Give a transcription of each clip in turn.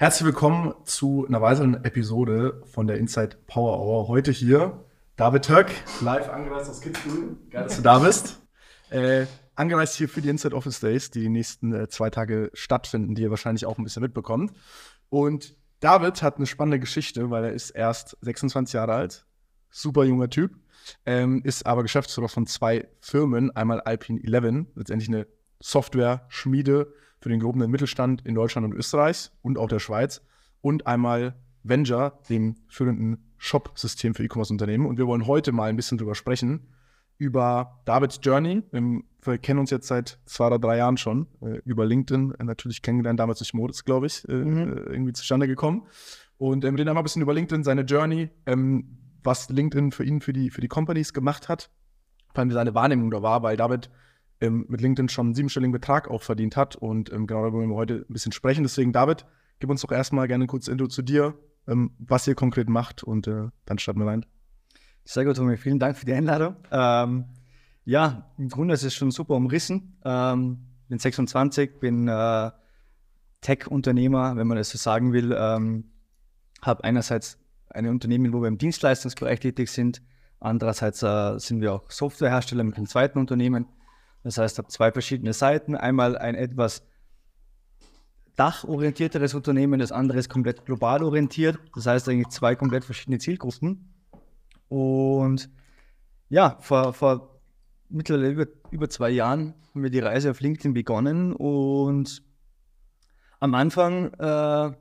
Herzlich willkommen zu einer weiteren Episode von der Inside Power Hour. Heute hier David Töck, live angereist aus Kitzbühel. Geil, dass du da bist. Äh, angereist hier für die Inside Office Days, die die nächsten äh, zwei Tage stattfinden, die ihr wahrscheinlich auch ein bisschen mitbekommt. Und David hat eine spannende Geschichte, weil er ist erst 26 Jahre alt, super junger Typ, ähm, ist aber Geschäftsführer von zwei Firmen, einmal Alpine 11, letztendlich eine Software-Schmiede für den gehobenen Mittelstand in Deutschland und Österreich und auch der Schweiz und einmal Venture, dem führenden Shop-System für E-Commerce-Unternehmen. Und wir wollen heute mal ein bisschen drüber sprechen, über Davids Journey. Wir kennen uns jetzt seit zwei oder drei Jahren schon, äh, über LinkedIn, äh, natürlich kennengelernt, damals durch Modus, glaube ich, äh, mhm. irgendwie zustande gekommen. Und ähm, reden einmal ein bisschen über LinkedIn, seine Journey, ähm, was LinkedIn für ihn, für die, für die Companies gemacht hat, vor allem seine Wahrnehmung da war, weil David ähm, mit LinkedIn schon einen siebenstelligen Betrag auch verdient hat. Und ähm, genau darüber wollen wir heute ein bisschen sprechen. Deswegen, David, gib uns doch erstmal gerne kurzes Intro zu dir, ähm, was ihr konkret macht und äh, dann starten wir rein. Sehr gut, Tommy. Vielen Dank für die Einladung. Ähm, ja, im Grunde ist es schon super umrissen. Ähm, bin 26, bin äh, Tech-Unternehmer, wenn man das so sagen will. Habe einerseits ein Unternehmen, wo wir im Dienstleistungsbereich tätig sind. Andererseits äh, sind wir auch Softwarehersteller mit einem zweiten Unternehmen. Das heißt, ich habe zwei verschiedene Seiten. Einmal ein etwas dachorientierteres Unternehmen, das andere ist komplett global orientiert. Das heißt eigentlich zwei komplett verschiedene Zielgruppen. Und ja, vor, vor mittlerweile über, über zwei Jahren haben wir die Reise auf LinkedIn begonnen und am Anfang äh,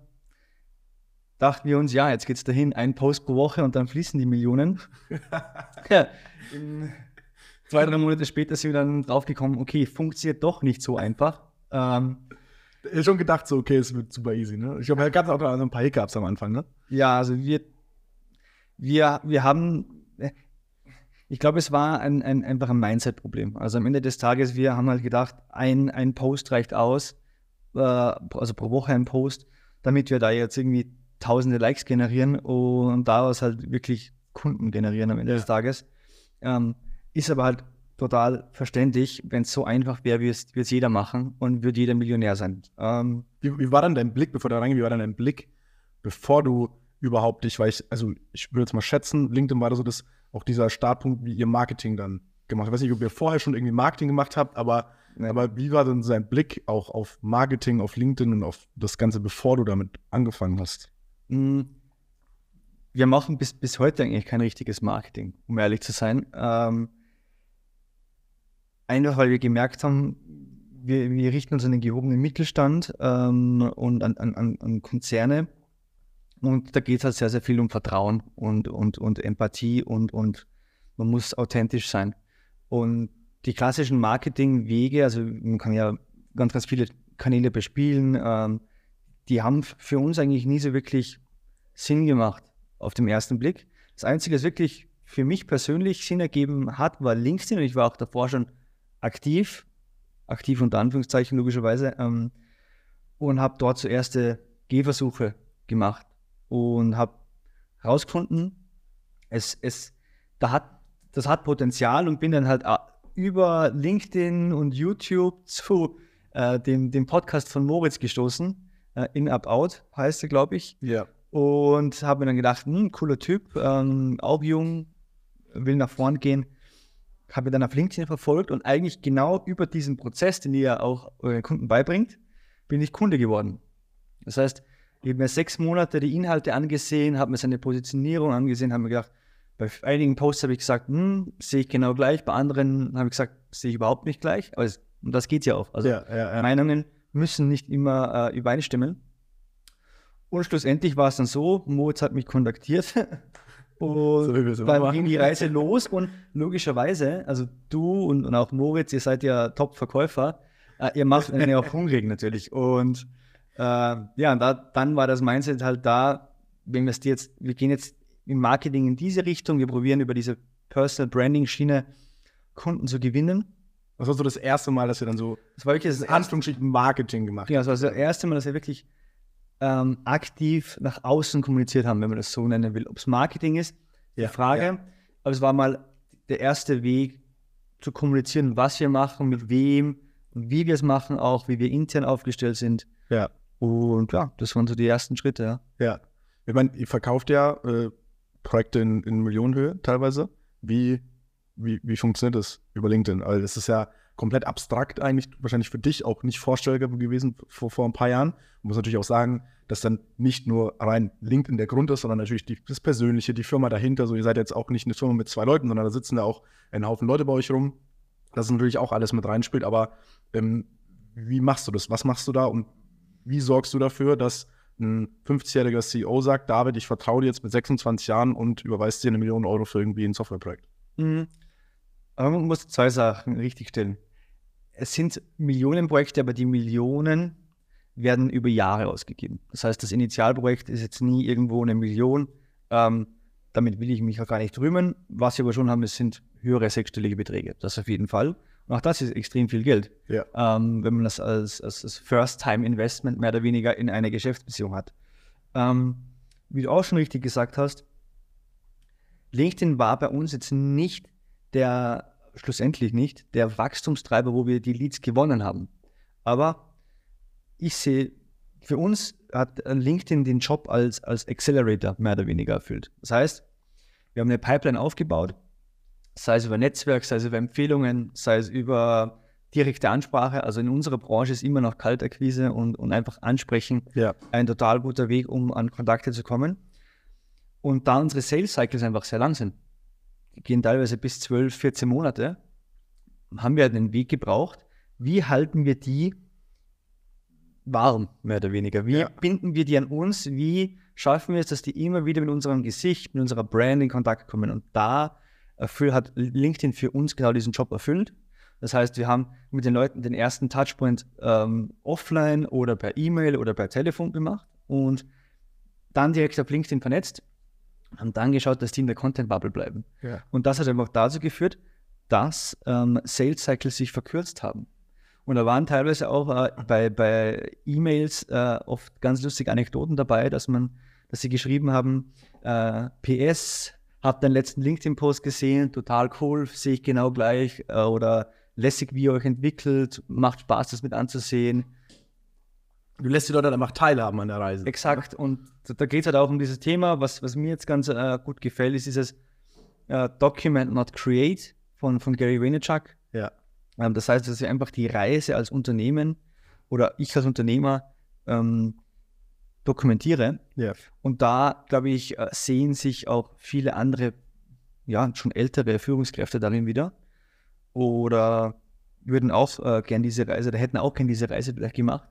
dachten wir uns, ja, jetzt geht es dahin, ein Post pro Woche und dann fließen die Millionen. ja, zwei, drei Monate später sind wir dann draufgekommen, okay, funktioniert doch nicht so einfach. Ähm, ich schon gedacht, so, okay, es wird super easy, ne? Ich glaube, da gab es auch noch ein paar Hiccups am Anfang, ne? Ja, also wir, wir, wir haben, ich glaube, es war ein, ein, einfach ein Mindset-Problem. Also am Ende des Tages, wir haben halt gedacht, ein, ein Post reicht aus, äh, also pro Woche ein Post, damit wir da jetzt irgendwie tausende Likes generieren und daraus halt wirklich Kunden generieren am Ende ja. des Tages. Ähm, ist aber halt total verständlich, wenn es so einfach wäre, wie es jeder machen und würde jeder Millionär sein. Ähm, wie, wie, war dann dein Blick, bevor du reingehst, wie war dann dein Blick, bevor du überhaupt dich, weil ich, also ich würde jetzt mal schätzen, LinkedIn war da so das, auch dieser Startpunkt, wie ihr Marketing dann gemacht habt. Ich weiß nicht, ob ihr vorher schon irgendwie Marketing gemacht habt, aber, nee. aber wie war denn sein Blick auch auf Marketing, auf LinkedIn und auf das Ganze, bevor du damit angefangen hast? Hm, wir machen bis, bis heute eigentlich kein richtiges Marketing, um ehrlich zu sein. Ähm, Einfach weil wir gemerkt haben, wir, wir richten uns an den gehobenen Mittelstand ähm, und an, an, an Konzerne. Und da geht es halt sehr, sehr viel um Vertrauen und, und, und Empathie und, und man muss authentisch sein. Und die klassischen Marketingwege, also man kann ja ganz, ganz viele Kanäle bespielen, ähm, die haben für uns eigentlich nie so wirklich Sinn gemacht auf den ersten Blick. Das Einzige, was wirklich für mich persönlich Sinn ergeben hat, war LinkedIn und ich war auch davor schon aktiv, aktiv unter Anführungszeichen logischerweise, ähm, und habe dort zuerst Gehversuche gemacht und habe herausgefunden, es, es, da hat, das hat Potenzial und bin dann halt äh, über LinkedIn und YouTube zu äh, dem, dem Podcast von Moritz gestoßen. Äh, In Up Out heißt er, glaube ich. Ja. Und habe mir dann gedacht, hm, cooler Typ, ähm, auch jung, will nach vorn gehen habe dann auf LinkedIn verfolgt und eigentlich genau über diesen Prozess, den ihr auch euren Kunden beibringt, bin ich Kunde geworden. Das heißt, ich habe mir sechs Monate die Inhalte angesehen, habe mir seine Positionierung angesehen, habe mir gedacht, bei einigen Posts habe ich gesagt, hm, sehe ich genau gleich, bei anderen habe ich gesagt, sehe ich überhaupt nicht gleich. Aber es, und das geht ja auch. Also ja, ja, ja. Meinungen müssen nicht immer äh, übereinstimmen. Und schlussendlich war es dann so, Moritz hat mich kontaktiert Und so dann ging die Reise los und logischerweise, also du und, und auch Moritz, ihr seid ja Top-Verkäufer, äh, ihr macht einen auch hungrig natürlich. Und äh, ja, da, dann war das Mindset halt da, wenn wir jetzt, wir gehen jetzt im Marketing in diese Richtung, wir probieren über diese Personal Branding-Schiene Kunden zu gewinnen. Das war so das erste Mal, dass ihr dann so das war wirklich das Anführungsstrichen Marketing gemacht habt. Ja, das war das erste Mal, dass wir wirklich ähm, aktiv nach außen kommuniziert haben, wenn man das so nennen will. Ob es Marketing ist, ja, die Frage. Ja. Aber es war mal der erste Weg zu kommunizieren, was wir machen, mit wem und wie wir es machen, auch wie wir intern aufgestellt sind. Ja. Und ja, das waren so die ersten Schritte, ja. Ja. Ich meine, ihr verkauft ja äh, Projekte in, in Millionenhöhe teilweise. Wie, wie, wie funktioniert das über LinkedIn? Also das ist ja komplett abstrakt eigentlich, wahrscheinlich für dich auch nicht vorstellbar gewesen vor, vor ein paar Jahren. Man muss natürlich auch sagen, dass dann nicht nur rein LinkedIn der Grund ist, sondern natürlich die, das Persönliche, die Firma dahinter. So, ihr seid jetzt auch nicht eine Firma mit zwei Leuten, sondern da sitzen da auch ein Haufen Leute bei euch rum. Das ist natürlich auch alles mit reinspielt, aber ähm, wie machst du das? Was machst du da und wie sorgst du dafür, dass ein 50-jähriger CEO sagt, David, ich vertraue dir jetzt mit 26 Jahren und überweist dir eine Million Euro für irgendwie ein Softwareprojekt? Mhm. Aber man muss zwei Sachen richtigstellen. Es sind Millionenprojekte, aber die Millionen werden über Jahre ausgegeben. Das heißt, das Initialprojekt ist jetzt nie irgendwo eine Million. Ähm, damit will ich mich auch gar nicht rühmen. Was wir aber schon haben, es sind höhere sechsstellige Beträge. Das auf jeden Fall. Und auch das ist extrem viel Geld, Ja. ähm, wenn man das als, als, als First-Time-Investment mehr oder weniger in eine Geschäftsbeziehung hat. Ähm, wie du auch schon richtig gesagt hast, LinkedIn war bei uns jetzt nicht der, schlussendlich nicht, der Wachstumstreiber, wo wir die Leads gewonnen haben. Aber ich sehe, für uns hat LinkedIn den Job als, als Accelerator mehr oder weniger erfüllt. Das heißt, wir haben eine Pipeline aufgebaut, sei es über Netzwerk, sei es über Empfehlungen, sei es über direkte Ansprache. Also in unserer Branche ist immer noch Kaltakquise und, und einfach ansprechen Ja. ein total guter Weg, um an Kontakte zu kommen. Und da unsere Sales Cycles einfach sehr lang sind, gehen teilweise bis 12, 14 Monate, haben wir den Weg gebraucht, wie halten wir die warm, mehr oder weniger? Wie Ja. binden wir die an uns? Wie schaffen wir es, dass die immer wieder mit unserem Gesicht, mit unserer Brand in Kontakt kommen? Und da erfüll, hat LinkedIn für uns genau diesen Job erfüllt. Das heißt, wir haben mit den Leuten den ersten Touchpoint ähm, offline oder per E-Mail oder per Telefon gemacht und dann direkt auf LinkedIn vernetzt und dann geschaut, dass die in der Content-Bubble bleiben. Ja. Und das hat einfach dazu geführt, dass ähm, Sales Cycles sich verkürzt haben. Und da waren teilweise auch äh, bei, bei E-Mails äh, oft ganz lustige Anekdoten dabei, dass man, dass sie geschrieben haben, äh, PS, hab deinen letzten LinkedIn-Post gesehen, total cool, sehe ich genau gleich. Äh, oder lässig, wie ihr euch entwickelt, macht Spaß, das mit anzusehen. Du lässt die Leute dann einfach teilhaben an der Reise. Exakt. Und da, da geht es halt auch um dieses Thema, was, was mir jetzt ganz äh, gut gefällt, ist dieses äh, Document Not Create von, von Gary Vaynerchuk. Ja. Ähm, das heißt, dass ich einfach die Reise als Unternehmen oder ich als Unternehmer ähm, dokumentiere. Ja. Und da, glaube ich, äh, sehen sich auch viele andere, ja, schon ältere Führungskräfte darin wieder. Oder würden auch äh, gern diese Reise, oder hätten auch gern diese Reise vielleicht gemacht.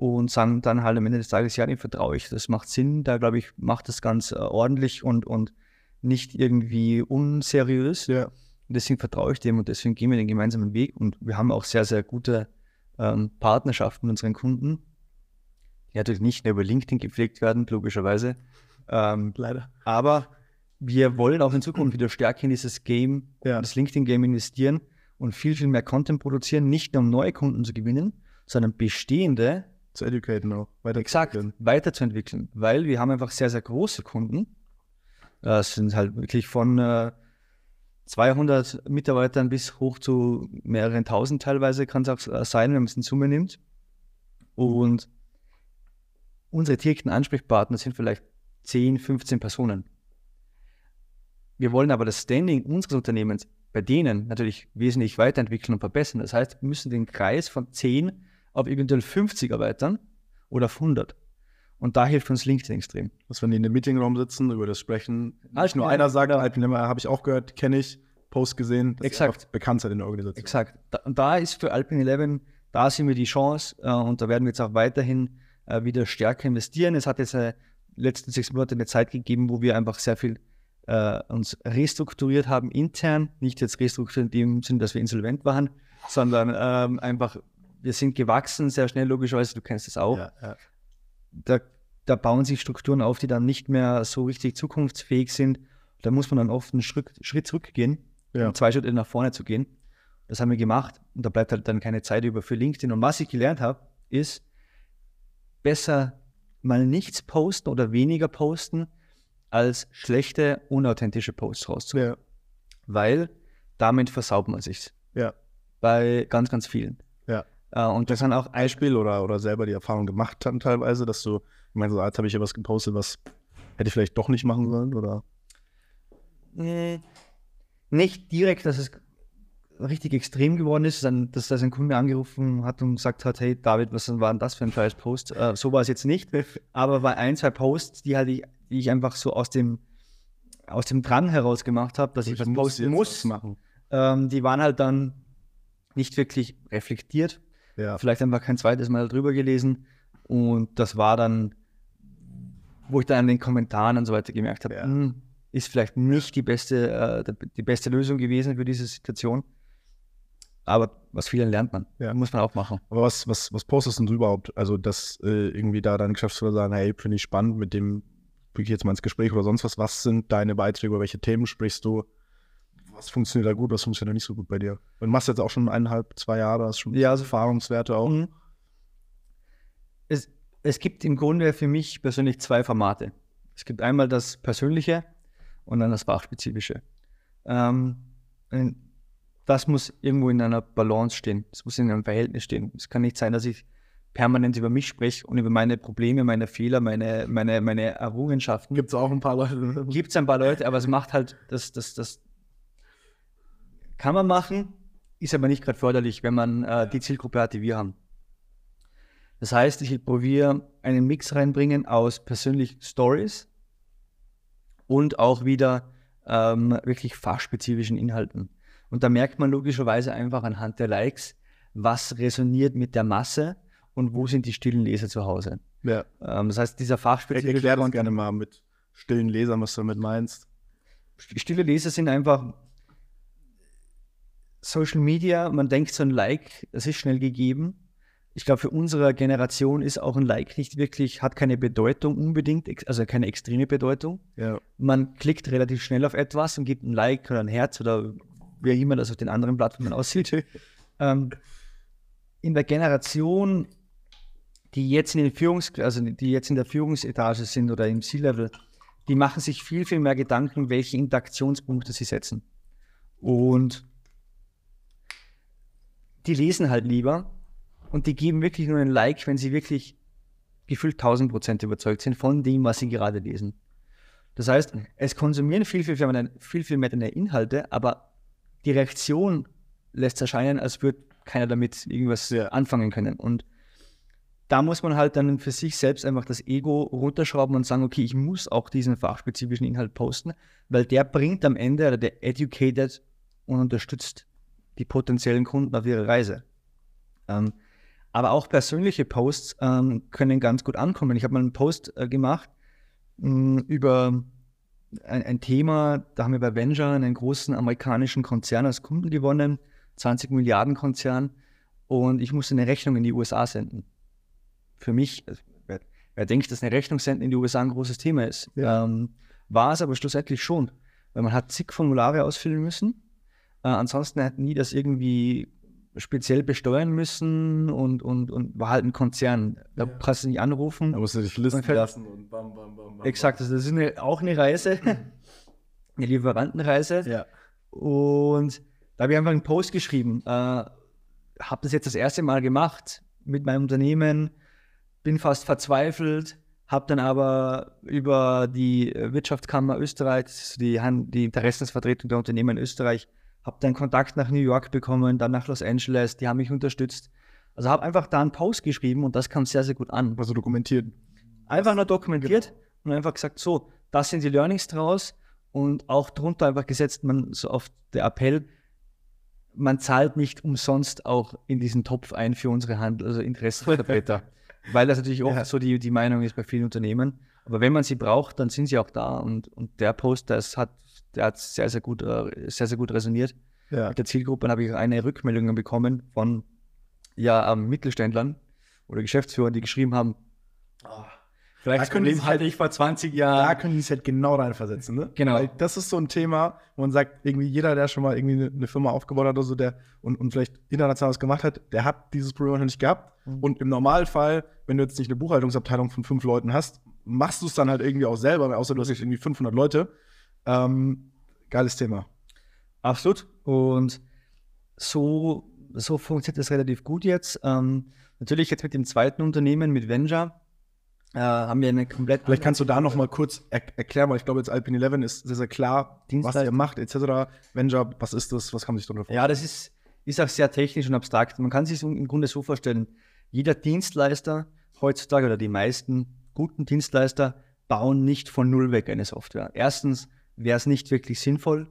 Und sagen dann halt am Ende des Tages, ja, dem vertraue ich, das macht Sinn. Da, glaube ich, macht das ganz äh, ordentlich und, und nicht irgendwie unseriös. Ja. Deswegen vertraue ich dem und deswegen gehen wir den gemeinsamen Weg. Und wir haben auch sehr, sehr gute ähm, Partnerschaften mit unseren Kunden, die natürlich nicht nur über LinkedIn gepflegt werden, logischerweise. Ähm, Leider. aber wir wollen auch in Zukunft wieder stärker in dieses Game, Ja. das LinkedIn-Game investieren und viel, viel mehr Content produzieren, nicht nur um neue Kunden zu gewinnen, sondern bestehende Zu educaten auch. Weiter exakt weiterzuentwickeln, weil wir haben einfach sehr, sehr große Kunden. Das sind halt wirklich von äh, 200 Mitarbeitern bis hoch zu mehreren tausend teilweise kann es auch äh, sein, wenn man es in Summe nimmt. Und unsere direkten Ansprechpartner sind vielleicht 10, 15 Personen. Wir wollen aber das Standing unseres Unternehmens bei denen natürlich wesentlich weiterentwickeln und verbessern. Das heißt, wir müssen den Kreis von 10 auf eventuell 50 erweitern oder auf 100. Und da hilft uns LinkedIn extrem. Dass wenn die in einem Meetingraum sitzen, über das sprechen, Ah, nicht nur ja, einer sagt, ja. Alpine habe ich auch gehört, kenne ich, Post gesehen, dass Exakt. bekannt seid in der Organisation. Exakt. Da, und da ist für Alpine 11, da sehen wir die Chance äh, und da werden wir jetzt auch weiterhin äh, wieder stärker investieren. Es hat jetzt äh, letzten sechs Monate eine Zeit gegeben, wo wir einfach sehr viel äh, uns restrukturiert haben intern. Nicht jetzt restrukturiert in dem Sinn, dass wir insolvent waren, sondern ähm, einfach, wir sind gewachsen sehr schnell, logischerweise, du kennst es auch. Ja, ja. da, da bauen sich Strukturen auf, die dann nicht mehr so richtig zukunftsfähig sind. Da muss man dann oft einen Schritt, Schritt zurückgehen, Ja. um zwei Schritte nach vorne zu gehen. Das haben wir gemacht und da bleibt halt dann keine Zeit über für LinkedIn. Und was ich gelernt habe, ist besser mal nichts posten oder weniger posten, als schlechte, unauthentische Posts rauszubringen. Ja. Weil damit versaut man sich Ja. bei ganz, ganz vielen. Ja. Äh, und das kann auch Beispiel oder, oder selber die Erfahrung gemacht haben teilweise, dass du, ich meine, so, jetzt habe ich hier was gepostet, was hätte ich vielleicht doch nicht machen sollen, oder? Nee, nicht direkt, dass es richtig extrem geworden ist, dann, dass, dass ein Kunde angerufen hat und gesagt hat, hey David, was war denn das für ein scheiß Post? Äh, so war es jetzt nicht, aber bei ein, zwei Posts, die halt ich, die ich einfach so aus dem aus dem Drang heraus gemacht habe, dass ich, ich was posten muss, machen. Ähm, die waren halt dann nicht wirklich reflektiert. Ja. Vielleicht einfach kein zweites Mal drüber gelesen. Und das war dann, wo ich dann an den Kommentaren und so weiter gemerkt habe, ja. Hm, ist vielleicht nicht die beste, äh, die beste Lösung gewesen für diese Situation. Aber was vielen lernt man. Ja. Muss man auch machen. Aber was, was, was postest du überhaupt? Also, dass äh, irgendwie da deine Geschäftsführer sagen, hey, finde ich spannend, mit dem ich jetzt mal ins Gespräch oder sonst was. Was sind deine Beiträge, über welche Themen sprichst du? Was funktioniert da gut, was funktioniert da nicht so gut bei dir? Du machst jetzt auch schon eineinhalb, zwei Jahre, hast schon ja, also, Erfahrungswerte auch. Mhm. Es, es gibt im Grunde für mich persönlich zwei Formate. Es gibt einmal das Persönliche und dann das Fachspezifische. Ähm, das muss irgendwo in einer Balance stehen. Es muss in einem Verhältnis stehen. Es kann nicht sein, dass ich permanent über mich spreche und über meine Probleme, meine Fehler, meine, meine, meine Errungenschaften. Gibt es auch ein paar Leute. Gibt es ein paar Leute, aber es macht halt, das, das, das kann man machen, ist aber nicht gerade förderlich, wenn man äh, die Zielgruppe hat, die wir haben. Das heißt, ich probiere einen Mix reinbringen aus persönlichen Stories und auch wieder ähm, wirklich fachspezifischen Inhalten. Und da merkt man logischerweise einfach anhand der Likes, was resoniert mit der Masse und wo sind die stillen Leser zu Hause. Ja. Ähm, das heißt, dieser fachspezifische Erklär das gerne mal mit stillen Lesern, was du damit meinst. Stille Leser sind einfach Social Media, man denkt so ein Like, das ist schnell gegeben. Ich glaube, für unsere Generation ist auch ein Like nicht wirklich, hat keine Bedeutung unbedingt, also keine extreme Bedeutung. Ja. Man klickt relativ schnell auf etwas und gibt ein Like oder ein Herz oder wie immer das auf den anderen Plattformen aussieht. ähm, in der Generation die jetzt in den Führungs also die jetzt in der Führungsetage sind oder im C-Level, die machen sich viel, viel mehr Gedanken, welche Interaktionspunkte sie setzen. Und die lesen halt lieber und die geben wirklich nur ein Like, wenn sie wirklich gefühlt 1000 Prozent überzeugt sind von dem, was sie gerade lesen. Das heißt, es konsumieren viel, viel, viel, viel, mehr deine Inhalte, aber die Reaktion lässt erscheinen, als würde keiner damit irgendwas ja. anfangen können. Und da muss man halt dann für sich selbst einfach das Ego runterschrauben und sagen, okay, ich muss auch diesen fachspezifischen Inhalt posten, weil der bringt am Ende oder der educated und unterstützt die potenziellen Kunden auf ihrer Reise. Ähm, aber auch persönliche Posts ähm, können ganz gut ankommen. Ich habe mal einen Post äh, gemacht mh, über ein, ein, Thema, da haben wir bei Venture einen großen amerikanischen Konzern als Kunden gewonnen, 20 Milliarden Konzern, und ich musste eine Rechnung in die USA senden für mich, also, wer, wer, denkt, dass eine Rechnung senden in die USA ein großes Thema ist, ja. ähm, war es aber schlussendlich schon, weil man hat zig Formulare ausfüllen müssen. Äh, ansonsten hat nie das irgendwie speziell besteuern müssen und, und, und war halt ein Konzern. Da ja. kannst du nicht anrufen. Da musst du dich listen fällt, lassen und bam, bam, bam, bam. Exakt, also das ist eine, auch eine Reise, eine Lieferantenreise. Ja. Und da habe ich einfach einen Post geschrieben. Äh, habe das jetzt das erste Mal gemacht mit meinem Unternehmen bin fast verzweifelt, habe dann aber über die Wirtschaftskammer Österreich, die, die Interessensvertretung der Unternehmen in Österreich, habe dann Kontakt nach New York bekommen, dann nach Los Angeles, die haben mich unterstützt. Also habe einfach da einen Post geschrieben und das kam sehr, sehr gut an. Also dokumentiert. Einfach nur dokumentiert genau. und einfach gesagt, so, das sind die Learnings draus und auch drunter einfach gesetzt, man so auf der Appell, man zahlt nicht umsonst auch in diesen Topf ein für unsere Handel, also Interessenvertreter. Weil das natürlich oft ja. so die, die Meinung ist bei vielen Unternehmen. Aber wenn man sie braucht, dann sind sie auch da. Und, und der Post, das hat, der hat sehr, sehr gut, äh, sehr, sehr gut resoniert. Ja. Mit der Zielgruppe habe ich eine Rückmeldung bekommen von ja, ähm, Mittelständlern oder Geschäftsführern, die geschrieben haben, oh, Vielleicht das Problem halte ich vor 20 Jahren. Da können die es halt genau reinversetzen, ne? Genau. Weil das ist so ein Thema, wo man sagt, irgendwie jeder, der schon mal irgendwie eine, Firma aufgebaut hat oder so, der und, und vielleicht international was gemacht hat, der hat dieses Problem noch nicht gehabt. Mhm. Und im Normalfall, wenn du jetzt nicht eine Buchhaltungsabteilung von fünf Leuten hast, machst du es dann halt irgendwie auch selber, außer du hast jetzt irgendwie 500 Leute. Ähm, geiles Thema. Absolut. Und so so funktioniert das relativ gut jetzt. Ähm, natürlich jetzt mit dem zweiten Unternehmen, mit Venture, äh, haben wir eine komplett. Vielleicht kannst du da noch mal kurz er erklären, weil ich glaube, jetzt Alpine 11 ist sehr, sehr klar, was ihr macht, etc. Venture, was ist das? Was kann man sich darunter vorstellen? Ja, das ist, ist auch sehr technisch und abstrakt. Man kann sich im Grunde so vorstellen, jeder Dienstleister heutzutage oder die meisten guten Dienstleister bauen nicht von Null weg eine Software. Erstens wäre es nicht wirklich sinnvoll,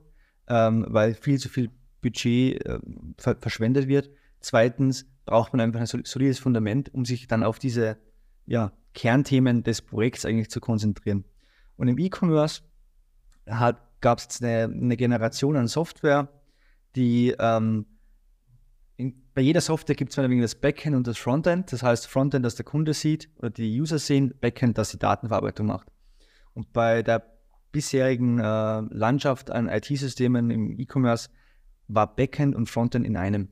ähm, weil viel zu viel Budget äh, ver verschwendet wird. Zweitens braucht man einfach ein solides Fundament, um sich dann auf diese ja, Kernthemen des Projekts eigentlich zu konzentrieren. Und im E-Commerce gab es eine, eine, Generation an Software, die ähm, in, bei jeder Software gibt es das Backend und das Frontend. Das heißt, Frontend, das der Kunde sieht oder die User sehen, Backend, das die Datenverarbeitung macht. Und bei der bisherigen äh, Landschaft an IT-Systemen im E-Commerce war Backend und Frontend in einem.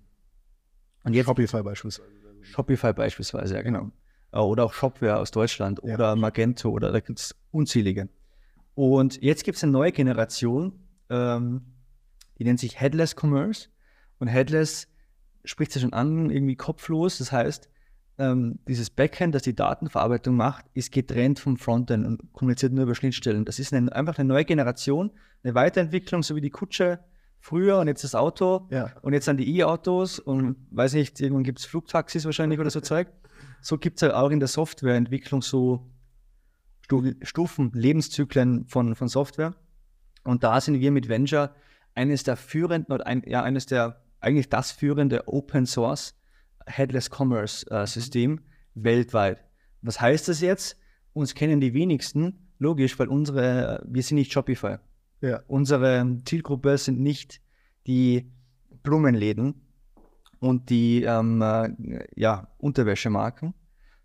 Und jetzt, Shopify beispielsweise. Shopify beispielsweise, ja genau. Äh, oder auch Shopware aus Deutschland ja. oder Magento oder da gibt es unzählige. Und jetzt gibt es eine neue Generation, ähm, die nennt sich Headless Commerce. Und Headless spricht sich schon an, irgendwie kopflos. Das heißt, ähm, dieses Backend, das die Datenverarbeitung macht, ist getrennt vom Frontend und kommuniziert nur über Schnittstellen. Das ist eine, einfach eine neue Generation, eine Weiterentwicklung, so wie die Kutsche früher und jetzt das Auto ja. und jetzt dann die E-Autos und weiß nicht, irgendwann gibt es Flugtaxis wahrscheinlich oder so Zeug. So gibt es auch in der Softwareentwicklung so Stufen, Lebenszyklen von, von Software. Und da sind wir mit Venture eines der führenden, oder ein, ja, eines der eigentlich das führende Open Source Headless Commerce äh, System weltweit. Was heißt das jetzt? Uns kennen die wenigsten, logisch, weil unsere, wir sind nicht Shopify. Ja. Unsere Zielgruppe sind nicht die Blumenläden und die ähm, äh, ja, Unterwäschemarken,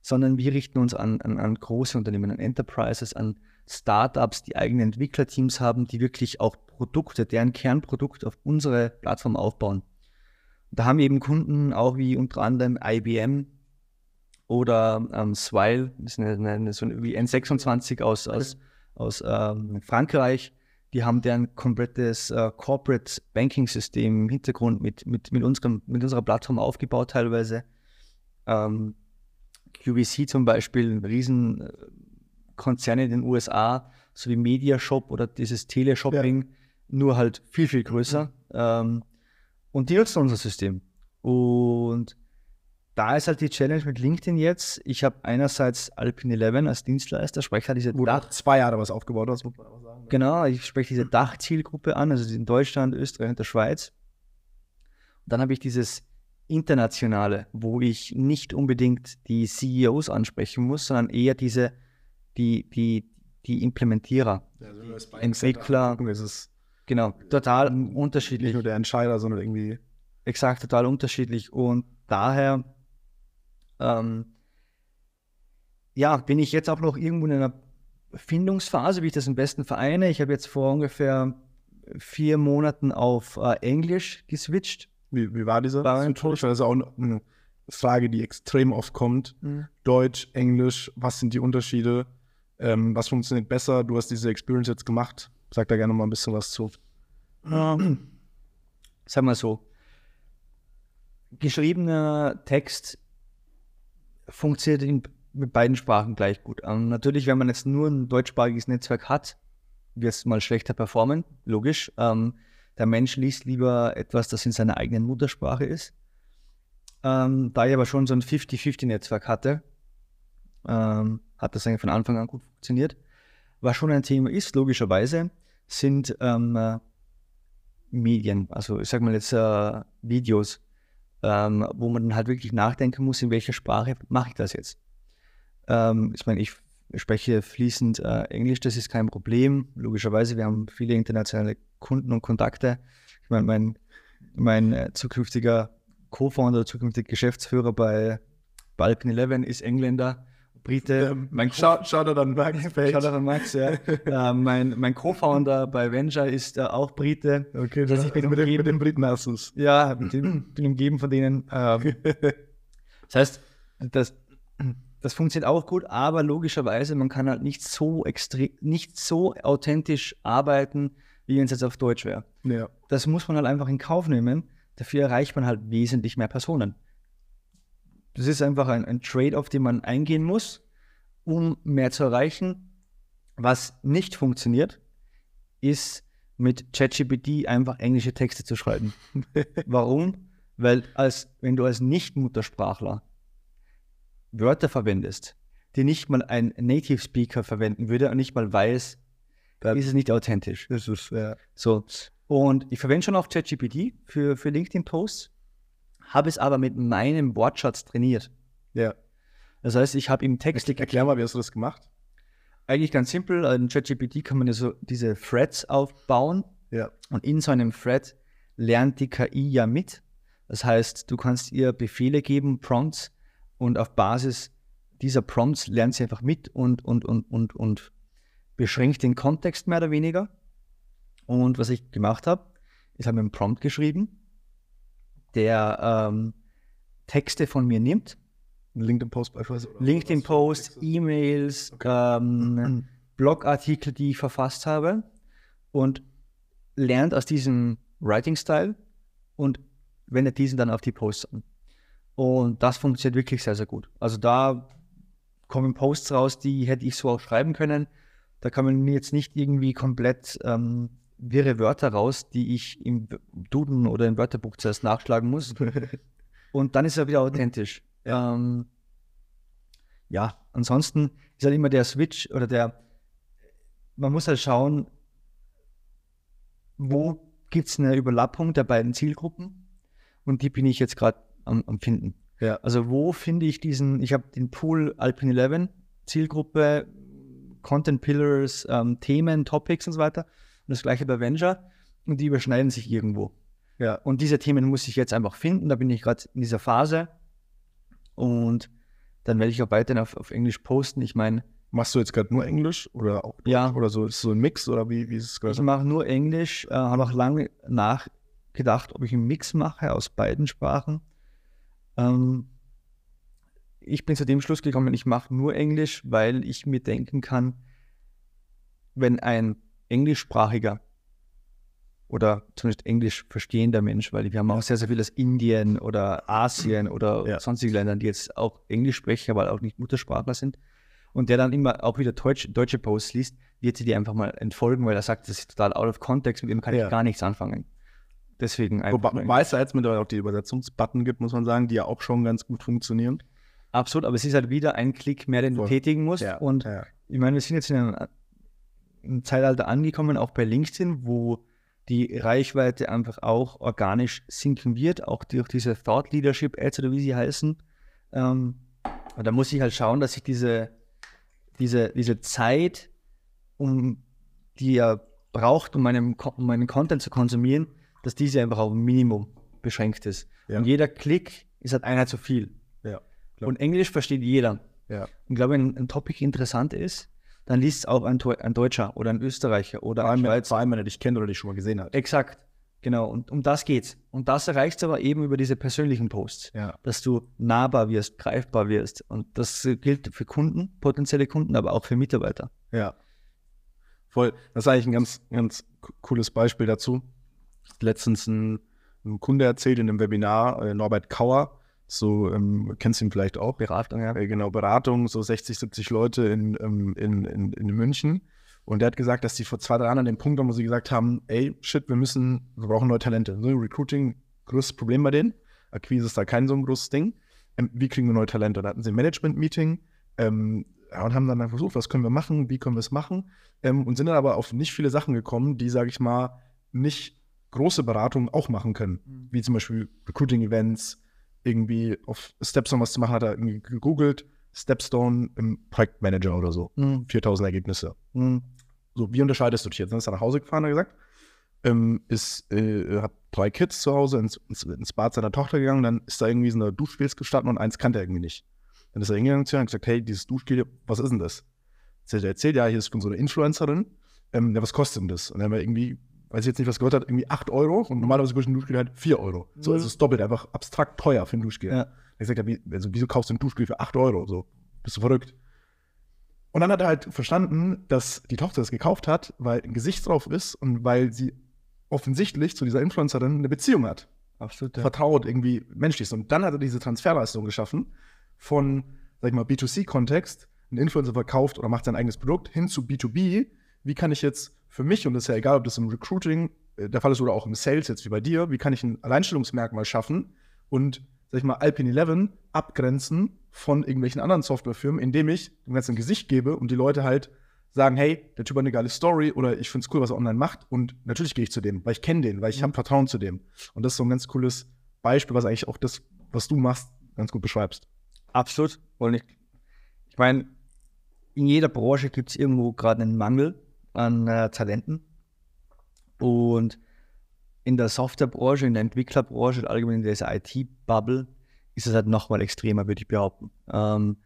sondern wir richten uns an, an, an große Unternehmen, an Enterprises, an Startups, die eigene Entwicklerteams haben, die wirklich auch Produkte, deren Kernprodukt auf unsere Plattform aufbauen. Da haben eben Kunden auch wie unter anderem IBM oder ähm, Swile, das ist eine, eine, so wie N26 aus, aus, aus ähm, Frankreich. Die haben deren komplettes äh, Corporate Banking System im Hintergrund mit, mit, mit, unserem, mit unserer Plattform aufgebaut teilweise. Ähm, QVC zum Beispiel, ein Riesenkonzern in den USA, so wie Mediashop oder dieses Teleshopping, ja. nur halt viel, viel größer. Mhm. Ähm, und die nutzen unser System. Und da ist halt die Challenge mit LinkedIn jetzt. Ich habe einerseits Alpine 11 als Dienstleister, spreche halt diese Wo Dach zwei Jahre was aufgebaut hast, muss man auch sagen. Ne? Genau, ich spreche diese Dachzielgruppe an, also in Deutschland, Österreich und der Schweiz. Und dann habe ich dieses internationale, wo ich nicht unbedingt die CEOs ansprechen muss, sondern eher diese, die, die, die Implementierer, ja, also Entwickler. Ist es Genau, total unterschiedlich. Nicht nur der Entscheider, sondern irgendwie. Exakt, total unterschiedlich. Und daher, ähm, ja, bin ich jetzt auch noch irgendwo in einer Findungsphase, wie ich das am besten vereine. Ich habe jetzt vor ungefähr vier Monaten auf äh, Englisch geswitcht. Wie, wie war dieser Switch? Das ist auch eine Frage, die extrem oft kommt. Mhm. Deutsch, Englisch, was sind die Unterschiede? Ähm, was funktioniert besser? Du hast diese Experience jetzt gemacht. Sag da gerne mal ein bisschen was zu. Ähm, sag mal so, geschriebener Text funktioniert in, mit beiden Sprachen gleich gut. Ähm, natürlich, wenn man jetzt nur ein deutschsprachiges Netzwerk hat, wird es mal schlechter performen, logisch. Ähm, der Mensch liest lieber etwas, das in seiner eigenen Muttersprache ist. Ähm, da ich aber schon so ein 50-50-Netzwerk hatte, ähm, hat das eigentlich von Anfang an gut funktioniert. Was schon ein Thema ist, logischerweise, sind ähm, äh, Medien, also ich sag mal jetzt äh, Videos, ähm, wo man dann halt wirklich nachdenken muss, in welcher Sprache mache ich das jetzt. Ähm, ich meine, ich spreche fließend äh, Englisch, das ist kein Problem. Logischerweise, wir haben viele internationale Kunden und Kontakte. Ich meine, mein, mein äh, zukünftiger Co-Founder, zukünftiger Geschäftsführer bei Balkan 11 ist Engländer. Brite. Mein schau da dann Max. Da dann Max, ja. äh, mein mein Co-Founder bei Venture ist äh, auch Brite. Okay, das heißt, ich bin mit, umgeben, mit den Briten es. Ja, bin, bin umgeben von denen. Ähm, das heißt, das, das funktioniert auch gut, aber logischerweise, man kann halt nicht so extrem, nicht so authentisch arbeiten, wie wenn es jetzt auf Deutsch wäre. Ja. Das muss man halt einfach in Kauf nehmen, Dafür erreicht man halt wesentlich mehr Personen. Das ist einfach ein, ein Trade-off, den man eingehen muss, um mehr zu erreichen. Was nicht funktioniert, ist mit ChatGPT einfach englische Texte zu schreiben. Warum? Weil als, wenn du als Nicht-Muttersprachler Wörter verwendest, die nicht mal ein Native Speaker verwenden würde und nicht mal weiß, dann ist es nicht authentisch. Das ist, ja. So. Und ich verwende schon auch ChatGPT für, für LinkedIn-Posts, habe es aber mit meinem Wortschatz trainiert. ja. Das heißt, ich habe im Text Erklär mal, wie hast du das gemacht? eigentlich ganz simpel. In ChatGPT kann man ja so diese Threads aufbauen Ja. und in so einem Thread lernt die KI ja mit. Das heißt, du kannst ihr Befehle geben, Prompts und auf Basis dieser Prompts lernt sie einfach mit und, und, und, und, und beschränkt den Kontext mehr oder weniger. Und was ich gemacht habe, ist habe einen Prompt geschrieben, der ähm, Texte von mir nimmt LinkedIn-Post beispielsweise? Texte? E-Mails, Okay. ähm, Blogartikel, die ich verfasst habe und lernt aus diesem Writing-Style und wendet diesen dann auf die Posts an. Und das funktioniert wirklich sehr, sehr gut. Also da kommen Posts raus, die hätte ich so auch schreiben können. Da kann man jetzt nicht irgendwie komplett ähm, wirre Wörter raus, die ich im Duden oder im Wörterbuch zuerst nachschlagen muss. Und dann ist er wieder authentisch. Ja. Ähm, ja, ansonsten ist halt immer der Switch oder der, man muss halt schauen, wo gibt es eine Überlappung der beiden Zielgruppen und die bin ich jetzt gerade am, am Finden. Ja. Also wo finde ich diesen, ich habe den Pool Alpine 11, Zielgruppe, Content Pillars, ähm, Themen, Topics und so weiter und das gleiche bei Venture und die überschneiden sich irgendwo. Ja. Und diese Themen muss ich jetzt einfach finden. Da bin ich gerade in dieser Phase. Und dann werde ich auch weiterhin auf, auf Englisch posten. Ich meine, Machst du jetzt gerade nur Englisch oder auch? Ja. Oder so? Ist so ein Mix oder wie, wie ist es ich gerade? mache nur Englisch, äh, habe auch lange nachgedacht, ob ich einen Mix mache aus beiden Sprachen. Ähm, ich bin zu dem Schluss gekommen, ich mache nur Englisch, weil ich mir denken kann, wenn ein englischsprachiger oder zumindest englisch verstehender Mensch, weil wir haben auch sehr, sehr viel aus Indien oder Asien oder Ja. sonstigen Ländern, die jetzt auch Englisch sprechen, aber auch nicht Muttersprachler sind. Und der dann immer auch wieder Deutsch, deutsche Posts liest, wird sie die einfach mal entfolgen, weil er sagt, das ist total out of context, mit dem kann Ja. ich gar nichts anfangen. Deswegen einfach. Wobei, da jetzt mittlerweile auch die Übersetzungsbutton gibt, muss man sagen, die ja auch schon ganz gut funktionieren. Absolut, aber es ist halt wieder ein Klick mehr, den du Voll. tätigen musst. Und ja. ich meine, wir sind jetzt in einem, einem Zeitalter angekommen, auch bei LinkedIn, wo die Reichweite einfach auch organisch sinken wird, auch durch diese Thought Leadership Ads oder wie sie heißen. Ähm, und da muss ich halt schauen, dass ich diese, diese, diese Zeit, um, die er braucht, um meinen, Ko- um meinen Content zu konsumieren, dass diese einfach auf ein Minimum beschränkt ist. Ja. Und jeder Klick ist halt einer zu viel. Ja. Und Englisch versteht jeder. ja. Und ich glaube, wenn ein Topic interessant ist, dann liest es auch ein, ein Deutscher oder ein Österreicher oder ein Schweizer. vor allem, wenn er dich kennt oder dich schon mal gesehen hat. Exakt. Genau. Und um das geht's. Und das erreichst du aber eben über diese persönlichen Posts. Ja. Dass du nahbar wirst, greifbar wirst. Und das gilt für Kunden, potenzielle Kunden, aber auch für Mitarbeiter. Ja. Voll. Das ist eigentlich ein ganz, ganz co- cooles Beispiel dazu. Letztens ein, ein Kunde erzählt in einem Webinar, äh, Norbert Kauer, so, ähm, kennst du ihn vielleicht auch? Beratung, ja. Äh, genau, Beratung, so 60, 70 Leute in, ähm, in, in, in München. Und der hat gesagt, dass die vor zwei, drei Jahren an dem Punkt waren, wo sie gesagt haben, ey, shit, wir müssen, wir brauchen neue Talente. So, Recruiting, größtes Problem bei denen. Akquise ist da kein so ein großes Ding. Ähm, wie kriegen wir neue Talente? Da hatten sie ein Management-Meeting ähm, ja, und haben dann versucht, was können wir machen, wie können wir es machen ähm, und sind dann aber auf nicht viele Sachen gekommen, die, sage ich mal, nicht große Beratungen auch machen können. Wie zum Beispiel Recruiting-Events, irgendwie auf Stepstone was zu machen, hat er gegoogelt, Stepstone im Projektmanager oder so. Mhm. 4000 Ergebnisse. Mhm. So, wie unterscheidest du dich jetzt? Dann ist er nach Hause gefahren, hat er gesagt. Ähm, ist, äh, hat drei Kids zu Hause ins, ins, ins Bad seiner Tochter gegangen, dann ist da irgendwie so eine Duschgels gestanden und eins kannte er irgendwie nicht. Dann ist er hingegangen zu ihr und gesagt, hey, dieses Duschgel, was ist denn das? Jetzt hat er erzählt, ja, hier ist so eine Influencerin. Ähm, ja, was kostet denn das? Und dann haben wir irgendwie, weiß ich jetzt nicht, was gehört hat, irgendwie 8 Euro und normalerweise kostet ein Duschgel halt 4 Euro. So, Mhm. also es ist doppelt einfach abstrakt teuer für ein Duschgel. Ja. Er sagt, ja, wie, also, wieso kaufst du ein Duschgel für 8 Euro? So, bist du verrückt? Und dann hat er halt verstanden, dass die Tochter das gekauft hat, weil ein Gesicht drauf ist und weil sie offensichtlich zu dieser Influencerin eine Beziehung hat. Absolut. Ja. vertraut, irgendwie menschlich ist. Und dann hat er diese Transferleistung geschaffen von, sag ich mal, B2C-Kontext, ein Influencer verkauft oder macht sein eigenes Produkt hin zu B2B. Wie kann ich jetzt für mich, und das ist ja egal, ob das im Recruiting äh, der Fall ist oder auch im Sales jetzt wie bei dir, wie kann ich ein Alleinstellungsmerkmal schaffen und, sag ich mal, Alpine 11 abgrenzen von irgendwelchen anderen Softwarefirmen, indem ich dem ganzen Gesicht gebe und die Leute halt sagen, hey, der Typ hat eine geile Story oder ich finde es cool, was er online macht und natürlich gehe ich zu dem, weil ich kenne den, weil ich habe Vertrauen zu dem. Und das ist so ein ganz cooles Beispiel, was eigentlich auch das, was du machst, ganz gut beschreibst. Absolut. Und ich, ich meine, in jeder Branche gibt es irgendwo gerade einen Mangel an äh, Talenten. Und in der Softwarebranche, in der Entwicklerbranche, allgemein in dieser IT-Bubble, ist es halt nochmal extremer, würde ich behaupten. Ähm,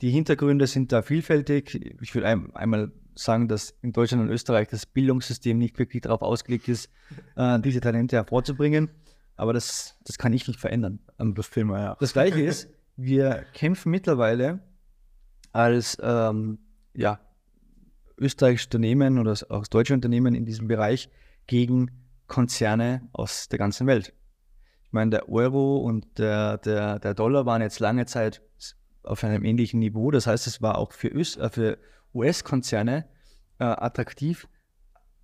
die Hintergründe sind da vielfältig. Ich würde ein, einmal sagen, dass in Deutschland und Österreich das Bildungssystem nicht wirklich darauf ausgelegt ist, äh, diese Talente hervorzubringen. Aber das, das kann ich nicht verändern. Ähm, Das Thema, ja. das Gleiche ist, wir kämpfen mittlerweile als ja, österreichische Unternehmen oder auch deutsche Unternehmen in diesem Bereich gegen Konzerne aus der ganzen Welt. Ich meine, der Euro und der, der, der Dollar waren jetzt lange Zeit auf einem ähnlichen Niveau. Das heißt, es war auch für, äh, für US-Konzerne äh, attraktiv,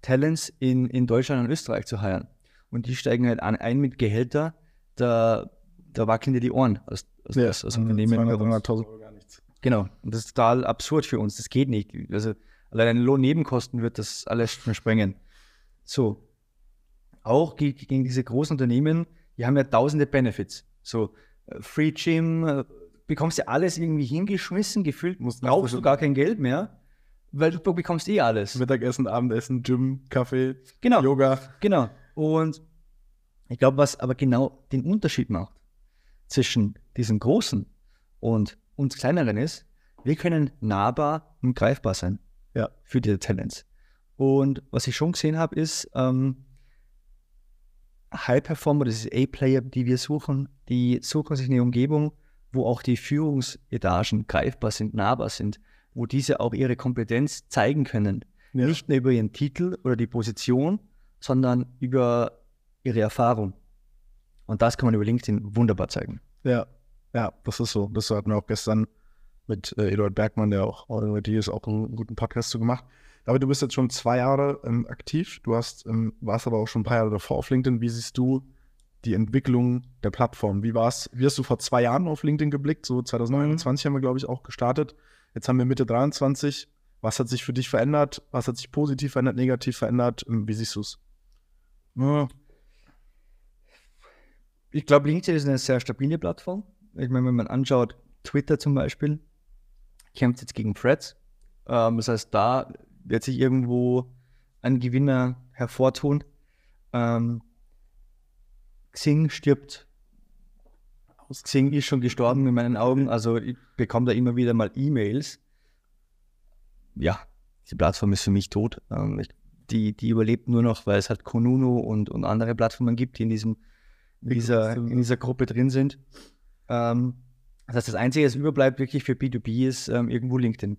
Talents in, in Deutschland und Österreich zu heiren. Und die steigen halt an, ein mit Gehälter, da, da wackeln dir die Ohren als, als, Ja, als, als Unternehmen. 200, bei uns. 300.000 Euro gar nichts. Genau. Und das ist total absurd für uns. Das geht nicht. Also allein Lohnnebenkosten wird das alles sprengen. So. Auch ge- gegen diese großen Unternehmen, die haben ja tausende Benefits. So, äh, Free Gym, äh, bekommst ja alles irgendwie hingeschmissen, gefühlt Musst brauchst du gar kein Geld mehr, weil du bekommst eh alles. Mittagessen, Abendessen, Gym, Kaffee, Genau. Yoga. Genau. Und ich glaube, was aber genau den Unterschied macht zwischen diesen Großen und uns Kleineren ist, wir können nahbar und greifbar sein Ja. für diese Talents. Und was ich schon gesehen habe, ist ähm, High-Performer, das ist A-Player, die wir suchen, die suchen sich eine Umgebung, wo auch die Führungsetagen greifbar sind, nahbar sind, wo diese auch ihre Kompetenz zeigen können. Ja. Nicht nur über ihren Titel oder die Position, sondern über ihre Erfahrung. Und das kann man über LinkedIn wunderbar zeigen. Ja, ja, das ist so. Das hatten wir auch gestern mit äh, Eduard Bergmann, der auch mit dir ist, auch einen guten Podcast zu gemacht. Aber du bist jetzt schon zwei Jahre ähm, aktiv. Du hast, ähm, warst aber auch schon ein paar Jahre davor auf LinkedIn. Wie siehst du die Entwicklung der Plattform? Wie war's? Wie hast du vor zwei Jahren auf LinkedIn geblickt? So 2029 haben wir, glaube ich, auch gestartet. Jetzt haben wir Mitte 23. Was hat sich für dich verändert? Was hat sich positiv verändert, negativ verändert? Ähm, Wie siehst du es? Ja. Ich glaube, LinkedIn ist eine sehr stabile Plattform. Ich meine, wenn man anschaut, Twitter zum Beispiel kämpft jetzt gegen Threads. Ähm, das heißt, da wird sich irgendwo ein Gewinner hervortun. Ähm, Xing stirbt. Xing ist schon gestorben in meinen Augen. Also ich bekomme da immer wieder mal E-Mails. Ja, die Plattform ist für mich tot. Ähm, ich, die, die überlebt nur noch, weil es halt Konunu und, und andere Plattformen gibt, die in, diesem, in, dieser, in dieser Gruppe drin sind. Ähm, das heißt, das Einzige, was überbleibt wirklich für B2B, ist ähm, irgendwo LinkedIn.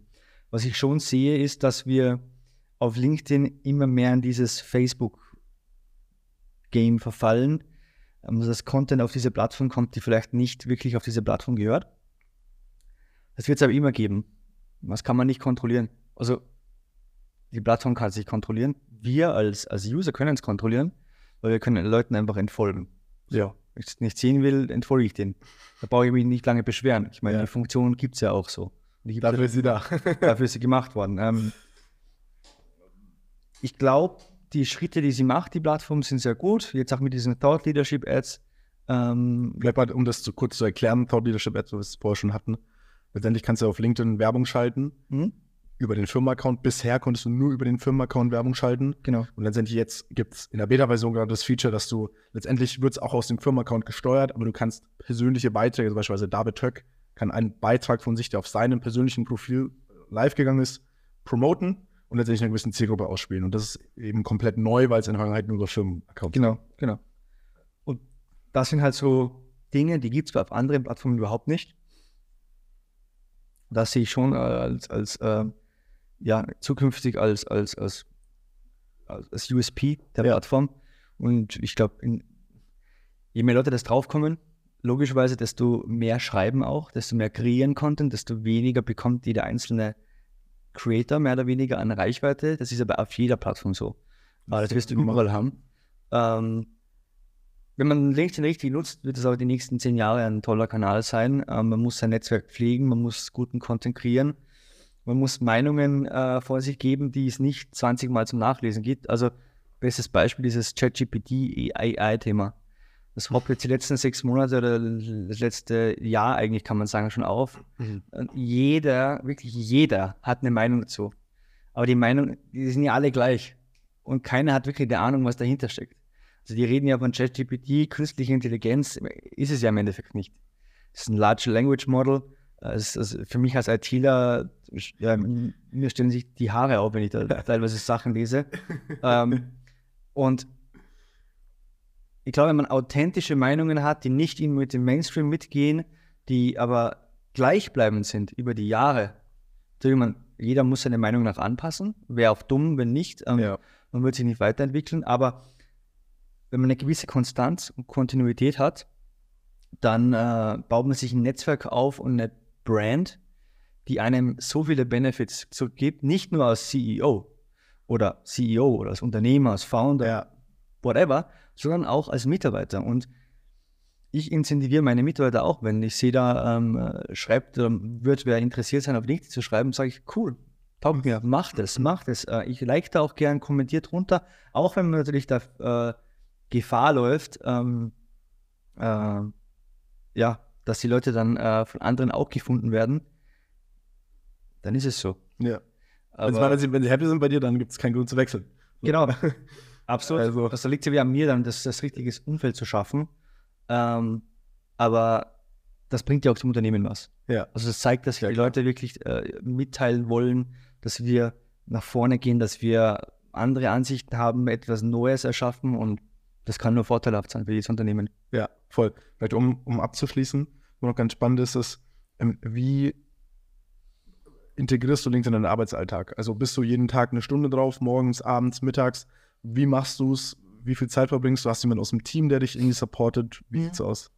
Was ich schon sehe, ist, dass wir auf LinkedIn immer mehr in dieses Facebook-Game verfallen. Dass das Content auf diese Plattform kommt, die vielleicht nicht wirklich auf diese Plattform gehört. Das wird es aber immer geben. Das kann man nicht kontrollieren. Also die Plattform kann sich kontrollieren. Wir als, als User können es kontrollieren, weil wir können Leuten einfach entfolgen. Ja. Wenn ich es nicht sehen will, entfolge ich den. Da brauche ich mich nicht lange beschweren. Ich meine, Ja. die Funktion gibt es ja auch so. Dafür ist sie da. dafür ist sie gemacht worden. Ähm, ich glaube, die Schritte, die sie macht, die Plattform, sind sehr gut. Jetzt auch mit diesen Thought Leadership Ads. Ähm, Vielleicht mal, um das zu kurz zu erklären, Thought Leadership Ads, was wir vorher schon hatten. Letztendlich kannst du auf LinkedIn Werbung schalten hm? Über den Firmenaccount. Bisher konntest du nur über den Firmenaccount Werbung schalten. Genau. Und letztendlich jetzt gibt es in der Beta-Version gerade das Feature, dass du letztendlich wird es auch aus dem Firmenaccount gesteuert, aber du kannst persönliche Beiträge, also beispielsweise David Töck kann einen Beitrag von sich, der auf seinem persönlichen Profil live gegangen ist, promoten und letztendlich einer gewissen Zielgruppe ausspielen. Und das ist eben komplett neu, weil es in der Vergangenheit nur über Firmenaccounts Genau, genau. Und das sind halt so Dinge, die gibt es auf anderen Plattformen überhaupt nicht. Das sehe ich schon äh, als, als äh, ja, zukünftig als, als, als, als, USP der Ja. Plattform. Und ich glaube, je mehr Leute das draufkommen, logischerweise, desto mehr schreiben auch, desto mehr kreieren Content, desto weniger bekommt jeder einzelne Creator mehr oder weniger an Reichweite. Das ist aber auf jeder Plattform so. Aber das wirst du überall haben. Ähm, wenn man LinkedIn richtig nutzt, wird es auch die nächsten zehn Jahre ein toller Kanal sein. Ähm, man muss sein Netzwerk pflegen, man muss guten Content kreieren, man muss Meinungen äh, vor sich geben, die es nicht 20 Mal zum Nachlesen gibt. Also, bestes Beispiel dieses ChatGPT AI-Thema. Das hoppt jetzt die letzten sechs Monate oder das letzte Jahr eigentlich, kann man sagen, schon auf. Mhm. Und jeder, wirklich jeder hat eine Meinung dazu. Aber die Meinung, die sind ja alle gleich. Und keiner hat wirklich eine Ahnung, was dahinter steckt. Also die reden ja von ChatGPT, künstliche Intelligenz, ist es ja im Endeffekt nicht. Es ist ein Large Language Model. Es ist für mich als ITler, ja, mir stellen sich die Haare auf, wenn ich da teilweise Sachen lese. ähm, und ich glaube, wenn man authentische Meinungen hat, die nicht immer mit dem Mainstream mitgehen, die aber gleichbleibend sind über die Jahre, man, jeder muss seine Meinung nach anpassen. Wäre auch dumm, wenn nicht. Ähm, Ja. Man wird sich nicht weiterentwickeln. Aber wenn man eine gewisse Konstanz und Kontinuität hat, dann äh, baut man sich ein Netzwerk auf und eine Brand, die einem so viele Benefits zurückgibt, nicht nur als CEO oder CEO oder als Unternehmer, als Founder, Ja. whatever, sondern auch als Mitarbeiter. Und ich incentiviere meine Mitarbeiter auch, wenn ich sehe, da ähm, äh, schreibt, ähm, wird wer interessiert sein, auf LinkedIn zu schreiben, sage ich, cool, taugt mir, macht es, macht es. Äh, ich like da auch gern, kommentiert drunter, auch wenn man natürlich da äh, Gefahr läuft, ähm, äh, ja, dass die Leute dann äh, von anderen auch gefunden werden, dann ist es so. Ja. Aber, Also, wenn, sie, wenn sie happy sind bei dir, dann gibt es keinen Grund zu wechseln. Genau. Absolut. Also- Also, da liegt ja wieder an mir, dann das, das richtige Umfeld zu schaffen. Ähm, aber das bringt ja auch zum Unternehmen was. Ja. Also das zeigt, dass Ja, die klar. Leute wirklich äh, mitteilen wollen, dass wir nach vorne gehen, dass wir andere Ansichten haben, etwas Neues erschaffen und das kann nur vorteilhaft sein für dieses Unternehmen. Ja, voll. Vielleicht um, um abzuschließen, wo noch ganz spannend ist, ist, ähm, wie integrierst du LinkedIn in deinen Arbeitsalltag? Also bist du jeden Tag eine Stunde drauf, morgens, abends, mittags? Wie machst du es? Wie viel Zeit verbringst du? Hast du jemanden aus dem Team, der dich irgendwie supportet? Wie Ja. sieht's aus?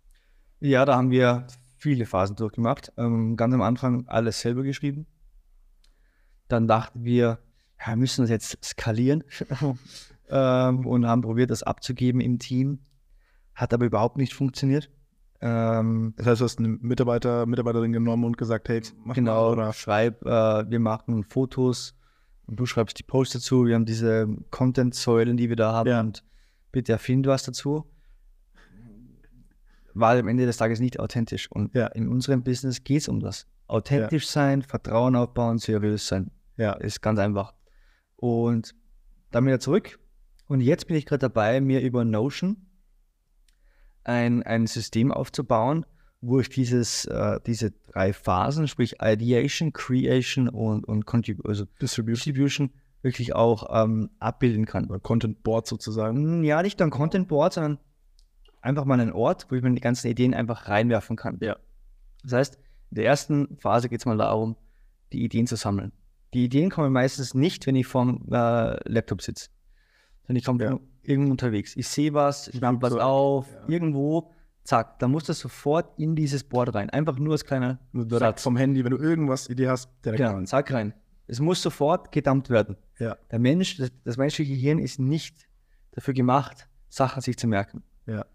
Ja, da haben wir viele Phasen durchgemacht. Ähm, ganz am Anfang alles selber geschrieben. Dann dachten wir, ja, wir müssen das jetzt skalieren ähm, und haben probiert, das abzugeben im Team. Hat aber überhaupt nicht funktioniert. Ähm, Das heißt, du hast eine Mitarbeiter, Mitarbeiterin genommen und gesagt, hey, mach genau, mal, schreib, äh, wir machen Fotos und du schreibst die Posts dazu. Wir haben diese Content-Säulen, die wir da haben Ja. und bitte erfind was dazu. War am Ende des Tages nicht authentisch. Und Ja. in unserem Business geht es um das. Authentisch sein, Vertrauen aufbauen, seriös sein. Ja, Ist ganz einfach. Und dann wieder zurück. Und jetzt bin ich gerade dabei, mir über Notion ein, ein System aufzubauen, wo ich dieses, äh, diese drei Phasen, sprich Ideation, Creation und, und Contrib also Distribution. Wirklich auch ähm, abbilden kann. Oder Content Board sozusagen. Mm, Ja, nicht nur ein Content Board, sondern einfach mal einen Ort, wo ich mir die ganzen Ideen einfach reinwerfen kann. Ja. Das heißt, in der ersten Phase geht es mal darum, die Ideen zu sammeln. Die Ideen kommen meistens nicht, wenn ich vorm äh, Laptop sitze. Sondern ich komme Ja. irgendwo unterwegs. Ich sehe was, ich schreibe was auf, ja. irgendwo, zack, da muss das sofort in dieses Board rein. Einfach nur als kleiner Satz. vom Handy, wenn du irgendwas Idee hast, direkt Genau, rein. zack rein. Es muss sofort gedumpt werden. Ja, Der Mensch, das, das menschliche Gehirn ist nicht dafür gemacht, Sachen sich zu merken. ja,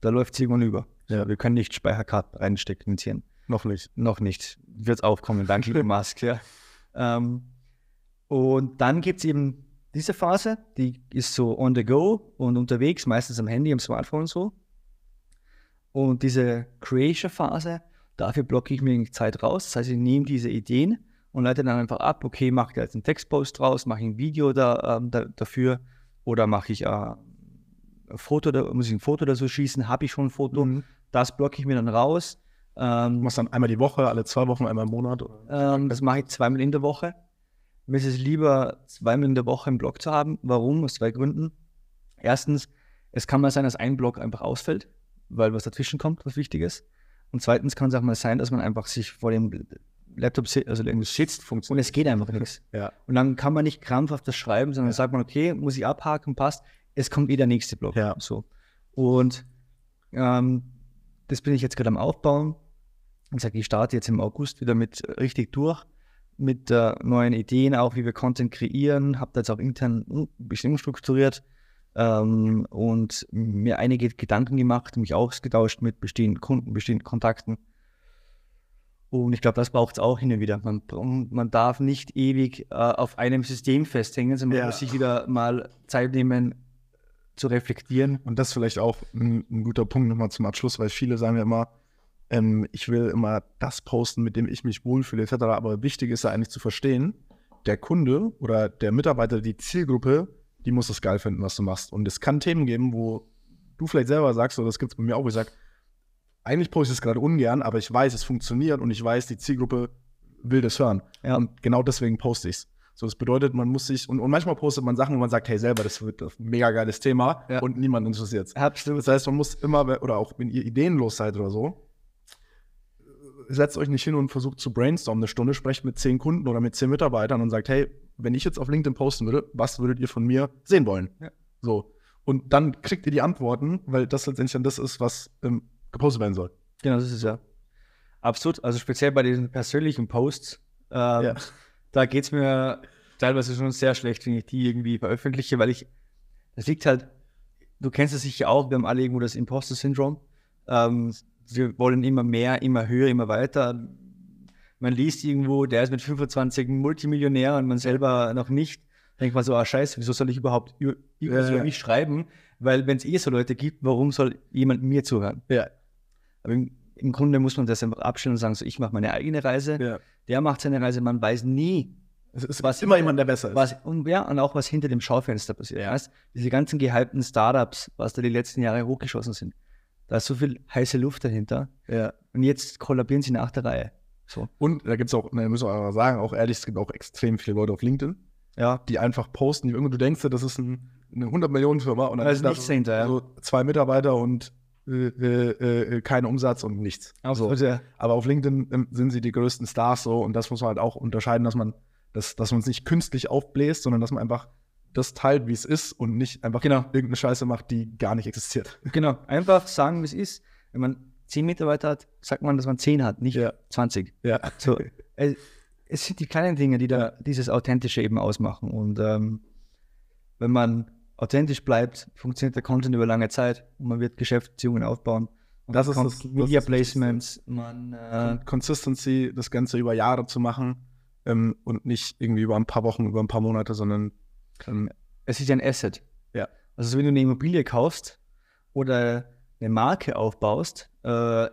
Da läuft es irgendwann über. Ja. Wir können nicht Speicherkarten reinstecken ins Hirn. noch nicht. Noch nicht. Wird aufkommen, dank Elon Musk. Ja. Ähm, und dann gibt es eben diese Phase, die ist so on the go und unterwegs, meistens am Handy, am Smartphone so. Und diese Creation-Phase, dafür blocke ich mir Zeit raus. Das heißt, ich nehme diese Ideen und leite dann einfach ab, okay, mache ich jetzt einen Textpost draus, mache ich ein Video da, ähm, da, dafür oder mache ich äh, ein Foto, da, muss ich ein Foto dazu schießen, habe ich schon ein Foto, Mhm. das blocke ich mir dann raus. Du Ähm, machst dann einmal die Woche, alle zwei Wochen, einmal im Monat. Oder? ähm, das mache ich zweimal in der Woche. Mir ist es lieber, zweimal in der Woche einen Blog zu haben. Warum? Aus zwei Gründen. Erstens, es kann mal sein, dass ein Blog einfach ausfällt, weil was dazwischen kommt, was Wichtiges. Und zweitens kann es auch mal sein, dass man einfach sich vor dem Laptop, si- also irgendwie sitzt und es geht einfach nichts. Ja, Und dann kann man nicht krampfhaft das schreiben, sondern sagt man, okay, muss ich abhaken, passt. Es kommt eh der nächste Blog. Ja. So. Und Ähm, das bin ich jetzt gerade am Aufbauen. Ich sage, ich starte jetzt im August wieder mit richtig durch, mit äh, neuen Ideen, auch wie wir Content kreieren. Habe da jetzt auch intern ein bisschen umstrukturiert ähm, und mir einige Gedanken gemacht, mich ausgetauscht mit bestehenden Kunden, bestehenden Kontakten. Und ich glaube, das braucht es auch hin und wieder. Man, man darf nicht ewig äh, auf einem System festhängen, sondern man muss sich wieder mal Zeit nehmen, zu reflektieren. Und das ist vielleicht auch ein, ein guter Punkt nochmal zum Abschluss, weil viele sagen ja immer, ähm, ich will immer das posten, mit dem ich mich wohlfühle, etc. Aber wichtig ist ja eigentlich zu verstehen, der Kunde oder der Mitarbeiter, die Zielgruppe, die muss es geil finden, was du machst. Und es kann Themen geben, wo du vielleicht selber sagst, oder das gibt es bei mir auch, wo ich sage, eigentlich poste ich es gerade ungern, aber ich weiß, es funktioniert und ich weiß, die Zielgruppe will das hören. Ja. Und genau deswegen poste ich es. So, das bedeutet, man muss sich, und, und manchmal postet man Sachen, wo man sagt, hey, selber, das wird ein mega geiles Thema ja. und niemand interessiert es. Das heißt, man muss immer, oder auch wenn ihr ideenlos seid oder so, setzt euch nicht hin und versucht zu brainstormen eine Stunde, sprecht mit zehn Kunden oder mit zehn Mitarbeitern und sagt, hey, wenn ich jetzt auf LinkedIn posten würde, was würdet ihr von mir sehen wollen? Ja. So. Und dann kriegt ihr die Antworten, weil das letztendlich dann das ist, was ähm, gepostet werden soll. Genau, das ist ja absurd. Also speziell bei diesen persönlichen Posts, ähm, ja. da geht es mir teilweise schon sehr schlecht, wenn ich die irgendwie veröffentliche, weil ich, das liegt halt, du kennst es sicher auch, wir haben alle irgendwo das Imposter-Syndrom. Ähm, wir wollen immer mehr, immer höher, immer weiter. Man liest irgendwo, der ist mit 25 Multimillionär und man selber noch nicht. Denkt man so, ah scheiße, wieso soll ich überhaupt über, über ja, mich schreiben? Weil wenn es eh so Leute gibt, warum soll jemand mir zuhören? Ja. Aber im, im Grunde muss man das einfach abstellen und sagen, so, ich mache meine eigene Reise, ja. der macht seine Reise, man weiß nie, es ist was immer jemand, der besser ist. Was, und, ja, und auch was hinter dem Schaufenster passiert. Ja. Diese ganzen gehypten Startups, was da die letzten Jahre hochgeschossen sind. Da ist so viel heiße Luft dahinter. Ja. Und jetzt kollabieren sie nach der Reihe. So. Und da gibt es auch, ne, müssen wir aber sagen, auch ehrlich, es gibt auch extrem viele Leute auf LinkedIn, ja. die einfach posten, die irgendwie, du denkst, das ist ein, eine 100-Millionen-Firma und dann also ist da hinter, ja. so zwei Mitarbeiter und äh, äh, äh, kein Umsatz und nichts. Absolut, so. ja. Aber auf LinkedIn ähm, sind sie die größten Stars so und das muss man halt auch unterscheiden, dass man, dass, dass man es nicht künstlich aufbläst, sondern dass man einfach das teilt, wie es ist und nicht einfach genau. irgendeine Scheiße macht, die gar nicht existiert. Genau, einfach sagen, wie es ist. Wenn man zehn Mitarbeiter hat, sagt man, dass man zehn hat, nicht ja. 20. Ja. So, äh, es sind die kleinen Dinge, die da dieses Authentische eben ausmachen. Und ähm, wenn man authentisch bleibt, funktioniert der Content über lange Zeit und man wird Geschäftsbeziehungen aufbauen. Und das ist das, Media Placements, man äh, Consistency, das Ganze über Jahre zu machen ähm, und nicht irgendwie über ein paar Wochen, über ein paar Monate, sondern ähm, es ist ja ein Asset. Ja. Also wenn du eine Immobilie kaufst oder eine Marke aufbaust, äh,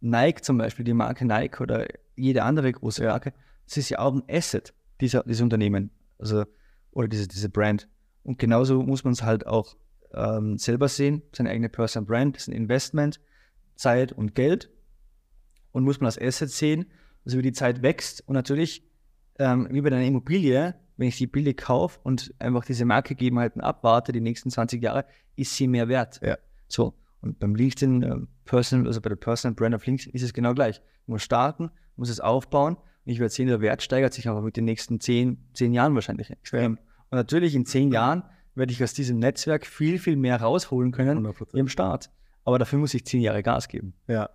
Nike zum Beispiel, die Marke Nike oder jede andere große Marke, das ist ja auch ein Asset dieser, dieses Unternehmen, also oder diese, diese Brand. Und genauso muss man es halt auch ähm, selber sehen, seine eigene Personal Brand, das ist ein Investment, Zeit und Geld. Und muss man als Asset sehen, dass über die Zeit wächst. Und natürlich, ähm, wie bei einer Immobilie, wenn ich die billig kaufe und einfach diese Marktgegebenheiten abwarte, die nächsten 20 Jahre, ist sie mehr wert. Ja. So. Und beim LinkedIn äh, Personal, also bei der Personal Brand of LinkedIn ist es genau gleich. Ich muss starten, muss es aufbauen. Und ich werde sehen, der Wert steigert sich aber mit den nächsten 10, 10 Jahren wahrscheinlich extrem. Und natürlich in zehn Jahren werde ich aus diesem Netzwerk viel, viel mehr rausholen können 100%. im Start. Aber dafür muss ich zehn Jahre Gas geben. Ja,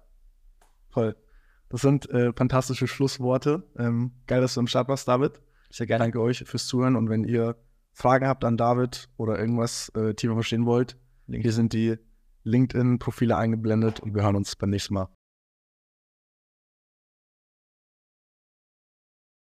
toll. Das sind äh, fantastische Schlussworte. Ähm, geil, dass du im Start warst, David. Sehr gerne. Danke euch fürs Zuhören. Und wenn ihr Fragen habt an David oder irgendwas äh, tiefer verstehen wollt, hier sind die LinkedIn-Profile eingeblendet und wir hören uns beim nächsten Mal.